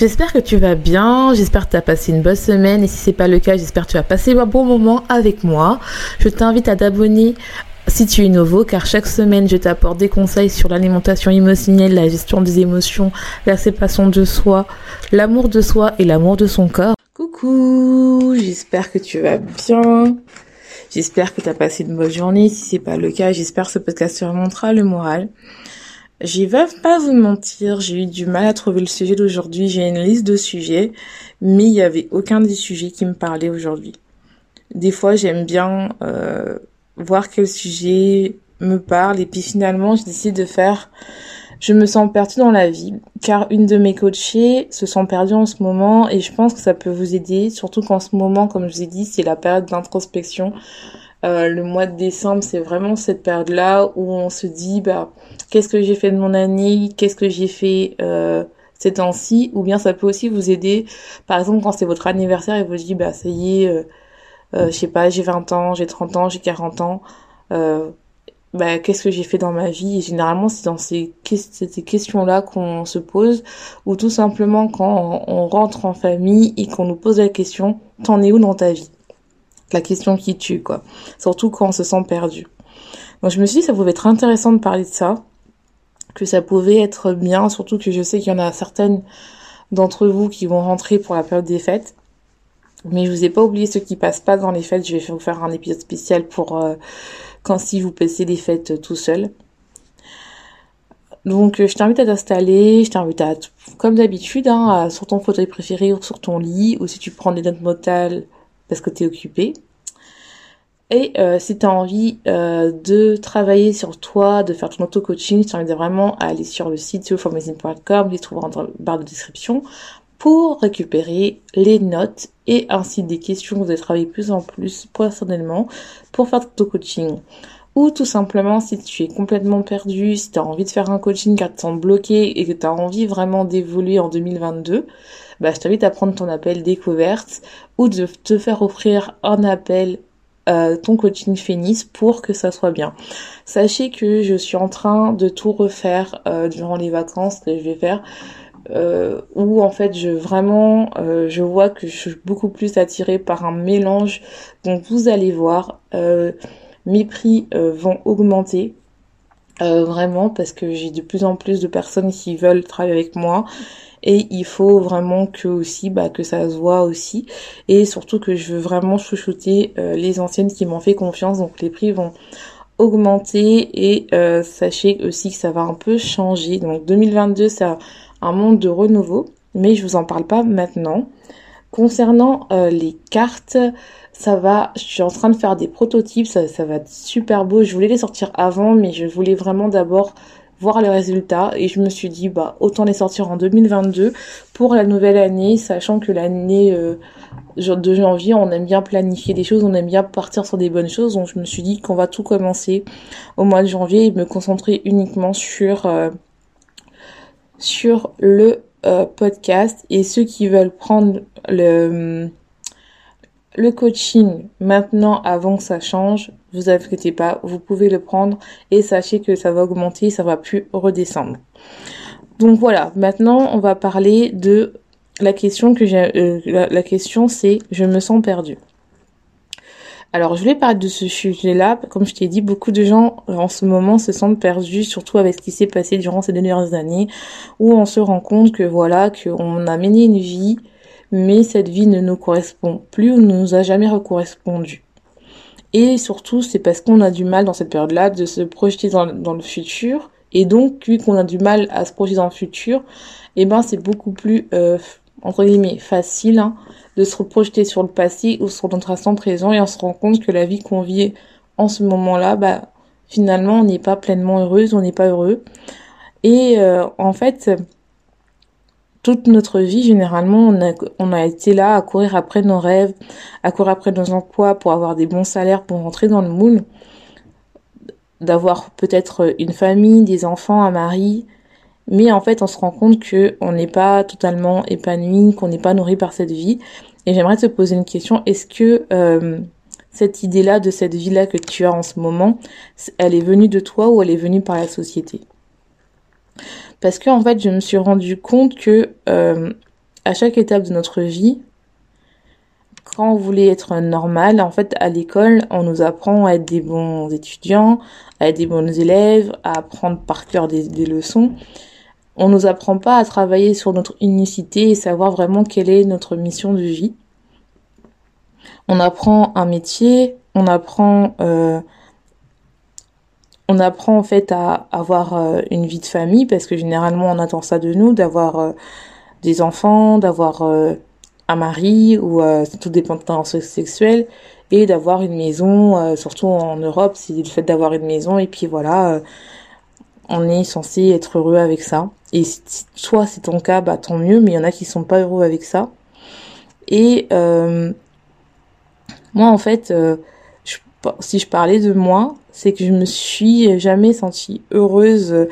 J'espère que tu vas bien, j'espère que tu as passé une bonne semaine et si c'est pas le cas, j'espère que tu vas passer un bon moment avec moi. Je t'invite à t'abonner si tu es nouveau, car chaque semaine, je t'apporte des conseils sur l'alimentation émotionnelle, la gestion des émotions, la séparation de soi, l'amour de soi et l'amour de son corps. Coucou, j'espère que tu vas bien. J'espère que tu as passé une bonne journée. Si c'est pas le cas, j'espère que ce podcast te remontera le moral. J'y vais pas vous mentir, j'ai eu du mal à trouver le sujet d'aujourd'hui. J'ai une liste de sujets, mais il y avait aucun des sujets qui me parlait aujourd'hui. Des fois, j'aime bien euh, voir quel sujet me parle et puis finalement, je décide de faire. Je me sens perdue dans la vie, car une de mes coachées se sent perdue en ce moment et je pense que ça peut vous aider, surtout qu'en ce moment, comme je vous ai dit, c'est la période d'introspection. Euh, le mois de décembre, c'est vraiment cette période-là où on se dit, bah, qu'est-ce que j'ai fait de mon année, qu'est-ce que j'ai fait euh, ces temps-ci, ou bien ça peut aussi vous aider, par exemple, quand c'est votre anniversaire et vous dites, bah, ça y est, euh, euh, je sais pas, j'ai 20 ans, j'ai 30 ans, j'ai 40 ans, bah, qu'est-ce que j'ai fait dans ma vie? Et généralement, c'est dans ces, ces questions-là qu'on se pose, ou tout simplement quand on rentre en famille et qu'on nous pose la question, t'en es où dans ta vie? La question qui tue, quoi. Surtout quand on se sent perdu. Donc je me suis dit que ça pouvait être intéressant de parler de ça, que ça pouvait être bien, surtout que je sais qu'il y en a certaines d'entre vous qui vont rentrer pour la période des fêtes. Mais je vous ai pas oublié ceux qui passent pas dans les fêtes, je vais vous faire un épisode spécial pour euh, quand si vous passez les fêtes tout seul. Donc je t'invite à t'installer, je t'invite à, comme d'habitude, hein, sur ton fauteuil préféré ou sur ton lit, ou si tu prends des notes motales parce que tu es occupé. Et euh, si tu as envie euh, de travailler sur toi, de faire ton auto-coaching, je t'invite vraiment à aller sur le site yourformazine.com, les trouver en barre de description, pour récupérer les notes et ainsi des questions que vous allez travailler plus en plus personnellement pour faire ton auto-coaching. Ou tout simplement si tu es complètement perdu, si tu as envie de faire un coaching car tu te bloqué et que tu as envie vraiment d'évoluer en 2022, bah, je t'invite à prendre ton appel découverte ou de te faire offrir un appel euh, ton coaching Phoenix pour que ça soit bien. Sachez que je suis en train de tout refaire euh, durant les vacances que je vais faire. Euh, où en fait je vraiment euh, je vois que je suis beaucoup plus attirée par un mélange donc vous allez voir mes prix vont augmenter. Vraiment parce que j'ai de plus en plus de personnes qui veulent travailler avec moi. Et il faut vraiment que aussi bah, que ça se voit aussi. Et surtout que je veux vraiment chouchouter euh, les anciennes qui m'ont fait confiance. Donc les prix vont augmenter. Et euh, sachez aussi que ça va un peu changer. Donc 2022 c'est un monde de renouveau. Mais je vous en parle pas maintenant concernant euh, les cartes ça va, je suis en train de faire des prototypes, ça, ça va être super beau. Je voulais les sortir avant, mais je voulais vraiment d'abord voir les résultats et je me suis dit bah autant les sortir en 2022 pour la nouvelle année sachant que l'année euh, de janvier on aime bien planifier des choses on aime bien partir sur des bonnes choses donc je me suis dit qu'on va tout commencer au mois de janvier et me concentrer uniquement sur euh, sur le euh, podcast et ceux qui veulent prendre le le coaching maintenant avant que ça change, vous inquiétez pas, vous pouvez le prendre et sachez que ça va augmenter, ça va plus redescendre. Donc voilà, maintenant on va parler de la question que j'ai euh, la, question c'est je me sens perdu. Alors je voulais parler de ce sujet-là, comme je t'ai dit, beaucoup de gens en ce moment se sentent perdus, surtout avec ce qui s'est passé durant ces dernières années, où on se rend compte que voilà, qu'on a mené une vie mais cette vie ne nous correspond plus ou ne nous a jamais correspondu. Et surtout, c'est parce qu'on a du mal dans cette période-là de se projeter dans, le futur. Et donc, vu qu'on a du mal à se projeter dans le futur, eh ben, c'est beaucoup plus, euh, entre guillemets, facile hein, de se projeter sur le passé ou sur notre instant présent et on se rend compte que la vie qu'on vit en ce moment-là, bah, finalement, on n'est pas pleinement heureuse, on n'est pas heureux. Et euh, en fait, toute notre vie, généralement, on a, été là à courir après nos rêves, à courir après nos emplois pour avoir des bons salaires, pour rentrer dans le moule, d'avoir peut-être une famille, des enfants, un mari. Mais en fait, on se rend compte que on n'est pas totalement épanoui, qu'on n'est pas nourri par cette vie. Et j'aimerais te poser une question. Est-ce que euh, cette idée-là de cette vie-là que tu as en ce moment, elle est venue de toi ou elle est venue par la société? Parce que en fait, je me suis rendu compte que euh, à chaque étape de notre vie, quand on voulait être normal, en fait, à l'école, on nous apprend à être des bons étudiants, à être des bons élèves, à apprendre par cœur des, des leçons. On nous apprend pas à travailler sur notre unicité et savoir vraiment quelle est notre mission de vie. On apprend un métier, on apprend euh, on apprend en fait à avoir euh, une vie de famille parce que généralement on attend ça de nous, d'avoir euh, des enfants, d'avoir un mari ou tout dépend de temps sexuelle et d'avoir une maison, surtout en Europe, c'est le fait d'avoir une maison et puis voilà, on est censé être heureux avec ça. Et soit c'est ton cas, bah tant mieux, mais il y en a qui sont pas heureux avec ça. Et moi en fait, si je parlais de moi, c'est que je me suis jamais sentie heureuse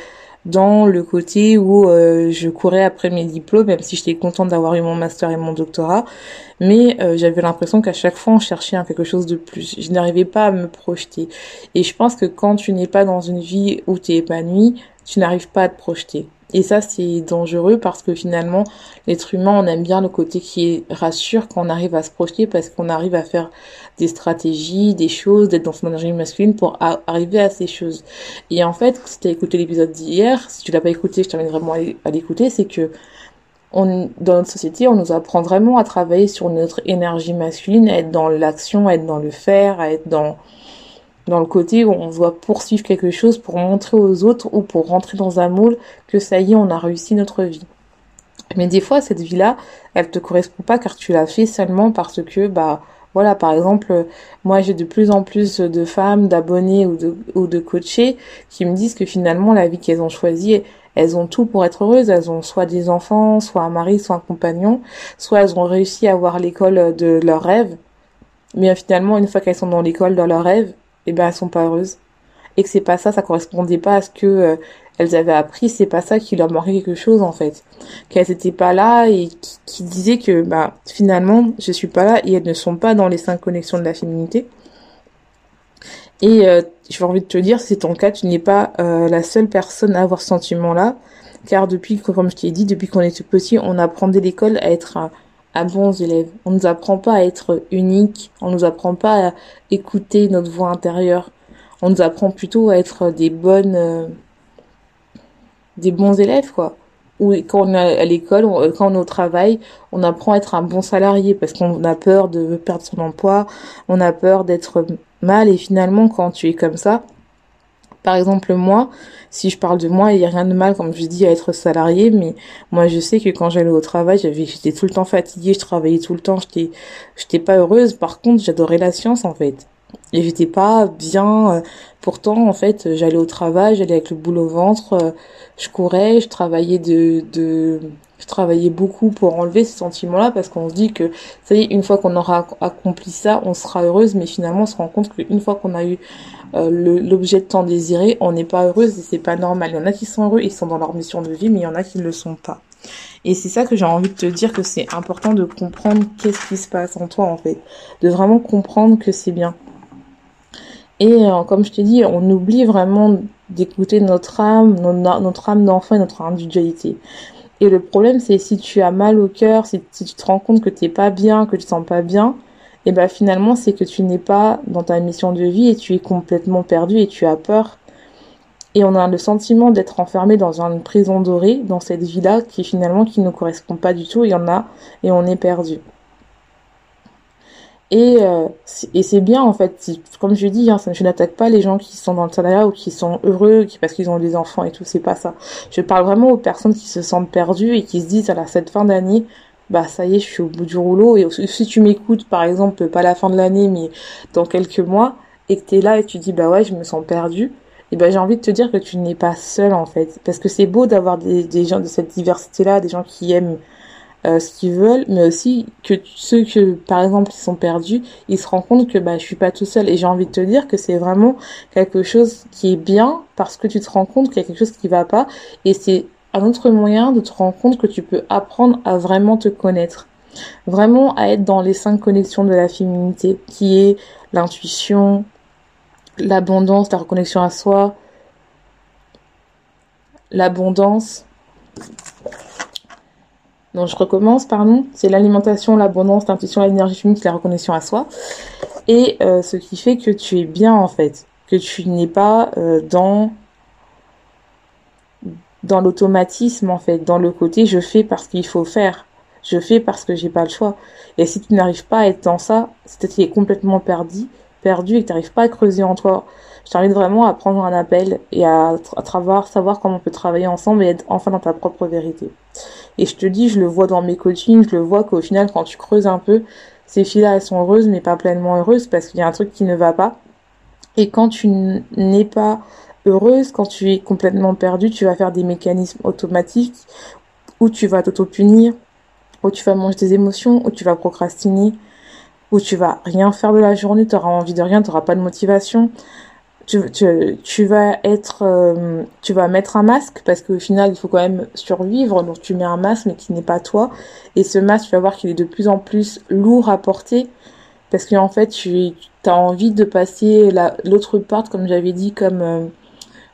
dans le côté où euh, je courais après mes diplômes, même si j'étais contente d'avoir eu mon master et mon doctorat, mais euh, j'avais l'impression qu'à chaque fois on cherchait quelque chose de plus. Je n'arrivais pas à me projeter. Et je pense que quand tu n'es pas dans une vie où tu es tu n'arrives pas à te projeter. Et ça, c'est dangereux parce que finalement, l'être humain, on aime bien le côté qui rassure quand on arrive à se projeter parce qu'on arrive à faire des stratégies, des choses, d'être dans son énergie masculine pour arriver à ces choses. Et en fait, si tu as écouté l'épisode d'hier, si tu l'as pas écouté, je t'invite vraiment à l'écouter, c'est que dans notre société, on nous apprend vraiment à travailler sur notre énergie masculine, à être dans l'action, à être dans le faire, à être dans dans le côté où on doit poursuivre quelque chose pour montrer aux autres ou pour rentrer dans un moule que ça y est, on a réussi notre vie. Mais des fois, cette vie-là, elle te correspond pas car tu l'as fait seulement parce que, bah, voilà, par exemple, moi j'ai de plus en plus de femmes, d'abonnés ou de, ou coachés qui me disent que finalement la vie qu'elles ont choisie, elles ont tout pour être heureuses. Elles ont soit des enfants, soit un mari, soit un compagnon, soit elles ont réussi à avoir l'école de leurs rêves. Mais finalement, une fois qu'elles sont dans l'école de leurs rêves, et eh ben elles sont pas heureuses. Et que c'est pas ça, ça correspondait pas à ce que euh, elles avaient appris, c'est pas ça qui leur manquait quelque chose en fait, qu'elles étaient pas là et qui, disaient que bah finalement je suis pas là et elles ne sont pas dans les cinq connexions de la féminité. Et euh, j'ai envie de te dire, c'est ton cas, tu n'es pas euh, la seule personne à avoir ce sentiment-là, car depuis, comme je t'ai dit, depuis qu'on est petit, on apprend l'école à être bons élèves. On nous apprend pas à être unique, on nous apprend pas à écouter notre voix intérieure. On nous apprend plutôt à être des bonnes, euh, des bons élèves, quoi. Ou quand on est à l'école, euh, quand on est au travail, on apprend à être un bon salarié parce qu'on a peur de perdre son emploi, on a peur d'être mal et finalement quand tu es comme ça, par exemple, moi, si je parle de moi, il n'y a rien de mal, comme je dis, à être salarié, mais moi, je sais que quand j'allais au travail, j'étais tout le temps fatiguée, je travaillais tout le temps, j'étais, j'étais pas heureuse. Par contre, j'adorais la science, en fait. Et j'étais pas bien. Euh, pourtant, en fait, j'allais au travail, j'allais avec le boulot au ventre, euh, je courais, je travaillais de, de, je travaillais beaucoup pour enlever ce sentiment-là parce qu'on se dit que, ça y est, une fois qu'on aura accompli ça, on sera heureuse, mais finalement, on se rend compte qu'une fois qu'on a eu euh, l'objet de temps désiré, on n'est pas heureuse et c'est pas normal. Il y en a qui sont heureux, ils sont dans leur mission de vie, mais il y en a qui ne le sont pas. Et c'est ça que j'ai envie de te dire que c'est important de comprendre qu'est-ce qui se passe en toi en fait, de vraiment comprendre que c'est bien. Et euh, comme je te dis, on oublie vraiment d'écouter notre âme, notre, âme d'enfant et notre individualité. Et le problème, c'est si tu as mal au cœur, si, si tu te rends compte que t'es pas bien, que tu te sens pas bien, et ben finalement c'est que tu n'es pas dans ta mission de vie et tu es complètement perdu et tu as peur. Et on a le sentiment d'être enfermé dans une prison dorée, dans cette vie-là qui finalement qui ne correspond pas du tout, il y en a et on est perdu. Et, euh, et c'est bien en fait, comme je dis, hein, je n'attaque pas les gens qui sont dans le salariat ou qui sont heureux qui, parce qu'ils ont des enfants et tout, c'est pas ça. Je parle vraiment aux personnes qui se sentent perdues et qui se disent à la cette fin d'année, bah ça y est, je suis au bout du rouleau. Et si tu m'écoutes, par exemple, pas la fin de l'année, mais dans quelques mois, et que t'es là et tu dis bah ouais, je me sens perdu, et ben j'ai envie de te dire que tu n'es pas seul en fait, parce que c'est beau d'avoir des, des gens de cette diversité-là, des gens qui aiment euh, ce qu'ils veulent, mais aussi que ceux que, par exemple, qui sont perdus, ils se rendent compte que bah, je suis pas tout seul. Et j'ai envie de te dire que c'est vraiment quelque chose qui est bien parce que tu te rends compte qu'il y a quelque chose qui va pas. Et c'est un autre moyen de te rendre compte que tu peux apprendre à vraiment te connaître. Vraiment à être dans les cinq connexions de la féminité, qui est l'intuition, l'abondance, la reconnexion à soi, l'abondance, donc je recommence, pardon. C'est l'alimentation, l'abondance, l'intuition, l'énergie chimique, la reconnexion à soi. Et euh, ce qui fait que tu es bien en fait, que tu n'es pas euh, dans dans l'automatisme en fait, dans le côté je fais parce qu'il faut faire, je fais parce que j'ai pas le choix. Et si tu n'arrives pas à être dans ça, c'est à dire est complètement perdu, perdu et que tu n'arrives pas à creuser en toi. Je t'invite vraiment à prendre un appel et à, à savoir comment on peut travailler ensemble et être enfin dans ta propre vérité. Et je te dis, je le vois dans mes coachings, je le vois qu'au final, quand tu creuses un peu, ces filles-là, elles sont heureuses, mais pas pleinement heureuses parce qu'il y a un truc qui ne va pas. Et quand tu n'es pas heureuse, quand tu es complètement perdu, tu vas faire des mécanismes automatiques où tu vas t'auto-punir, où tu vas manger tes émotions, où tu vas procrastiner, où tu vas rien faire de la journée, tu auras envie de rien, tu n'auras pas de motivation tu, tu, tu vas être, euh, tu vas mettre un masque parce qu'au final, il faut quand même survivre. Donc, tu mets un masque mais qui n'est pas toi. Et ce masque, tu vas voir qu'il est de plus en plus lourd à porter parce qu'en fait, tu as envie de passer l'autre part, comme j'avais dit, comme, euh,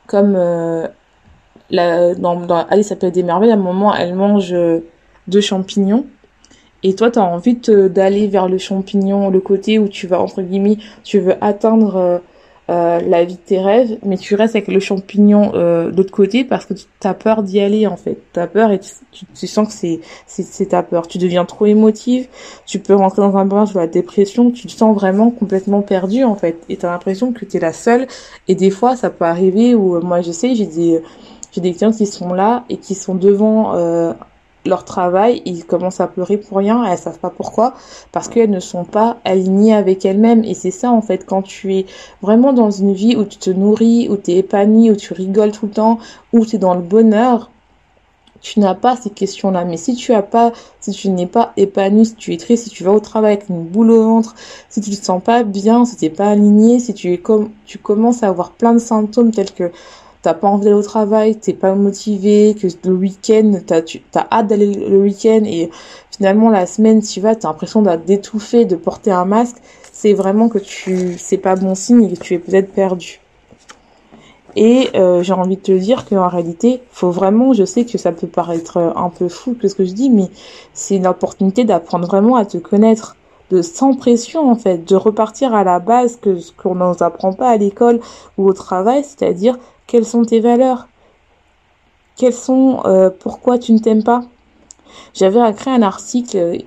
comme euh, la, dans, dans Alice s'appelle des merveilles. À un moment, elle mange deux champignons. Et toi, tu as envie d'aller vers le champignon, le côté où tu vas, entre guillemets, tu veux atteindre euh, la vie de tes rêves, mais tu restes avec le champignon euh, de l'autre côté parce que tu as peur d'y aller en fait. Tu as peur et tu, tu, sens que c'est c'est ta peur. Tu deviens trop émotive, tu peux rentrer dans un brin de la dépression, tu te sens vraiment complètement perdu en fait. Et tu as l'impression que tu es la seule. Et des fois, ça peut arriver où moi je sais, j'ai des j'ai des clients qui sont là et qui sont devant euh, leur travail, ils commencent à pleurer pour rien, elles savent pas pourquoi, parce qu'elles ne sont pas alignées avec elles-mêmes. Et c'est ça, en fait, quand tu es vraiment dans une vie où tu te nourris, où tu es épanoui, où tu rigoles tout le temps, où tu es dans le bonheur, tu n'as pas ces questions-là. Mais si tu as pas, si tu n'es pas épanoui, si tu es triste, si tu vas au travail avec une boule au ventre, si tu te sens pas bien, si tu n'es pas aligné, si tu es comme, tu commences à avoir plein de symptômes tels que t'as pas envie d'aller au travail, t'es pas motivé, que le week-end, t'as, hâte d'aller le week-end et finalement la semaine tu vas, t'as l'impression d'étouffer, de porter un masque, c'est vraiment que tu, c'est pas bon signe et que tu es peut-être perdu. Et euh, j'ai envie de te dire qu'en réalité, faut vraiment, je sais que ça peut paraître un peu fou que ce que je dis, mais c'est une opportunité d'apprendre vraiment à te connaître, de sans pression en fait, de repartir à la base que ce qu'on ne apprend pas à l'école ou au travail, c'est-à-dire quelles sont tes valeurs? Quelles sont euh, pourquoi tu ne t'aimes pas? J'avais écrit un article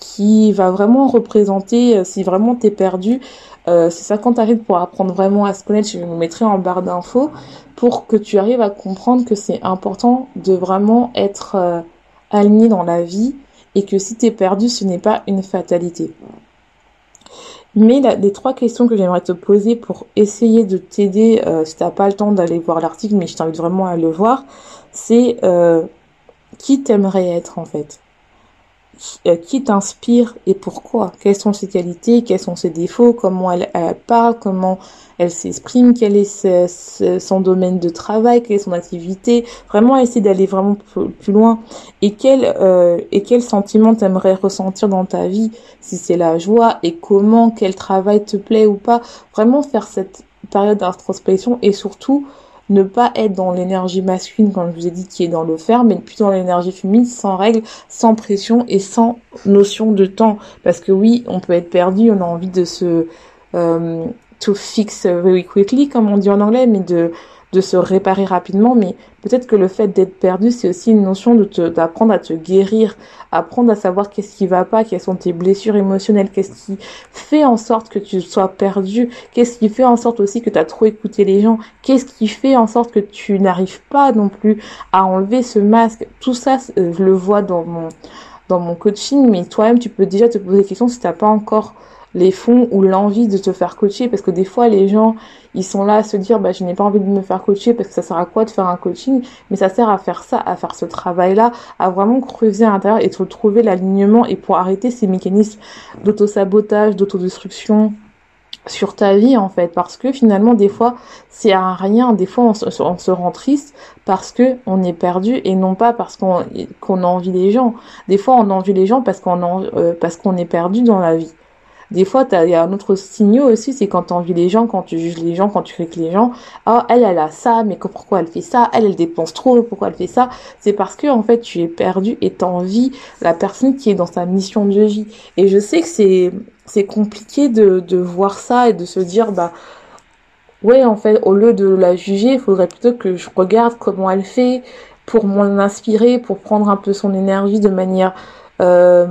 qui va vraiment représenter euh, si vraiment t'es perdu. Euh, c'est ça quand tu arrives pour apprendre vraiment à se connaître, je vous mettrai en barre d'infos pour que tu arrives à comprendre que c'est important de vraiment être euh, aligné dans la vie et que si t'es perdu, ce n'est pas une fatalité. Mais les trois questions que j'aimerais te poser pour essayer de t'aider, euh, si t'as pas le temps d'aller voir l'article, mais je t'invite vraiment à le voir, c'est euh, qui t'aimerais être en fait? Qui t'inspire et pourquoi? Quelles sont ses qualités? Quels sont ses défauts? Comment elle, parle? Comment elle s'exprime? Quel est son domaine de travail? Quelle est son activité? Vraiment essayer d'aller vraiment plus loin. Et quel euh, et quel sentiment t'aimerais ressentir dans ta vie? Si c'est la joie et comment? Quel travail te plaît ou pas? Vraiment faire cette période d'introspection et surtout ne pas être dans l'énergie masculine, comme je vous ai dit, qui est dans le fer, mais plutôt dans l'énergie féminine, sans règles, sans pression et sans notion de temps. Parce que oui, on peut être perdu, on a envie de se euh, to fix very quickly, comme on dit en anglais, mais de de se réparer rapidement, mais peut-être que le fait d'être perdu, c'est aussi une notion de d'apprendre à te guérir, apprendre à savoir qu'est-ce qui va pas, quelles sont tes blessures émotionnelles, qu'est-ce qui fait en sorte que tu sois perdu, qu'est-ce qui fait en sorte aussi que tu as trop écouté les gens, qu'est-ce qui fait en sorte que tu n'arrives pas non plus à enlever ce masque. Tout ça, euh, je le vois dans mon dans mon coaching, mais toi-même, tu peux déjà te poser des questions si t'as pas encore les fonds ou l'envie de te faire coacher. Parce que des fois les gens ils sont là à se dire bah je n'ai pas envie de me faire coacher parce que ça sert à quoi de faire un coaching? Mais ça sert à faire ça à faire ce travail là à vraiment creuser à l'intérieur et trouver l'alignement et pour arrêter ces mécanismes d'auto-sabotage d'autodestruction sur ta vie en fait. Parce que finalement des fois c'est à rien. Des fois on se, rend triste parce que on est perdu et non pas parce qu'on qu'on envie les gens. Des fois on envie les gens parce qu'on euh, parce qu'on est perdu dans la vie des fois, il y a un autre signaux aussi, c'est quand tu envies les gens, quand tu juges les gens, quand tu critiques les gens. Ah, elle, elle a ça, mais pourquoi elle fait ça? Elle, elle dépense trop, pourquoi elle fait ça? C'est parce que, en fait, tu es perdu et t'envies la personne qui est dans sa mission de vie. Et je sais que c'est, c'est compliqué de, de voir ça et de se dire, bah, ouais, en fait, au lieu de la juger, il faudrait plutôt que je regarde comment elle fait pour m'en inspirer, pour prendre un peu son énergie de manière, euh,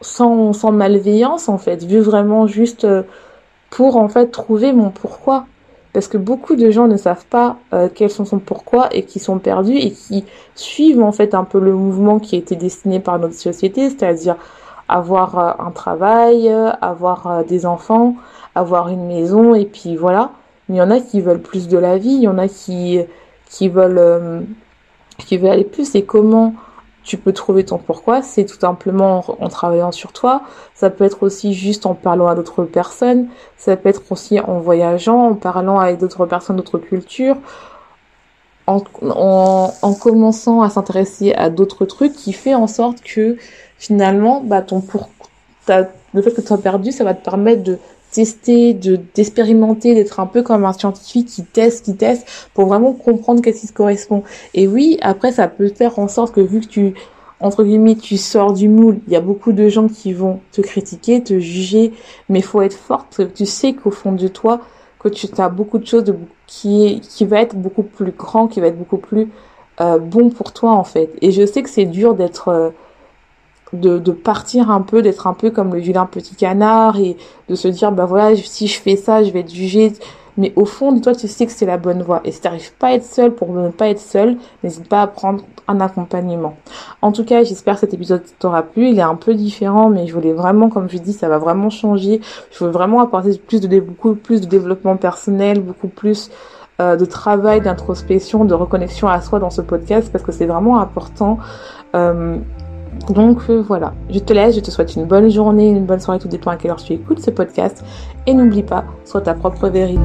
sans, sans malveillance en fait, vu vraiment juste euh, pour en fait trouver mon pourquoi. Parce que beaucoup de gens ne savent pas euh, quels sont son pourquoi et qui sont perdus et qui suivent en fait un peu le mouvement qui a été destiné par notre société, c'est-à-dire avoir euh, un travail, avoir des enfants, avoir une maison et puis voilà. Mais il y en a qui veulent plus de la vie, il y en a qui qui veulent qui veulent aller plus et comment tu peux trouver ton pourquoi, c'est tout simplement en, travaillant sur toi. Ça peut être aussi juste en parlant à d'autres personnes. Ça peut être aussi en voyageant, en parlant avec d'autres personnes d'autres cultures. En, en, commençant à s'intéresser à d'autres trucs qui fait en sorte que finalement, bah, ton pour, le fait que tu sois perdu, ça va te permettre de tester, de d'expérimenter, d'être un peu comme un scientifique qui teste, qui teste pour vraiment comprendre qu'est-ce qui se correspond. Et oui, après ça peut faire en sorte que vu que tu entre guillemets tu sors du moule, il y a beaucoup de gens qui vont te critiquer, te juger, mais faut être forte, tu sais qu'au fond de toi que tu as beaucoup de choses de, qui qui va être beaucoup plus grand, qui va être beaucoup plus euh, bon pour toi en fait. Et je sais que c'est dur d'être euh, de, partir un peu, d'être un peu comme le vilain petit canard et de se dire, bah voilà, si je fais ça, je vais être jugé. Mais au fond toi, tu sais que c'est la bonne voie. Et si t'arrives pas à être seul pour ne pas être seul, n'hésite pas à prendre un accompagnement. En tout cas, j'espère que cet épisode t'aura plu. Il est un peu différent, mais je voulais vraiment, comme je dis, ça va vraiment changer. Je veux vraiment apporter plus de, beaucoup plus de développement personnel, beaucoup plus euh, de travail, d'introspection, de reconnexion à soi dans ce podcast parce que c'est vraiment important. Euh, donc euh, voilà, je te laisse, je te souhaite une bonne journée, une bonne soirée, tout dépend à quelle heure tu écoutes ce podcast. Et n'oublie pas, sois ta propre vérité.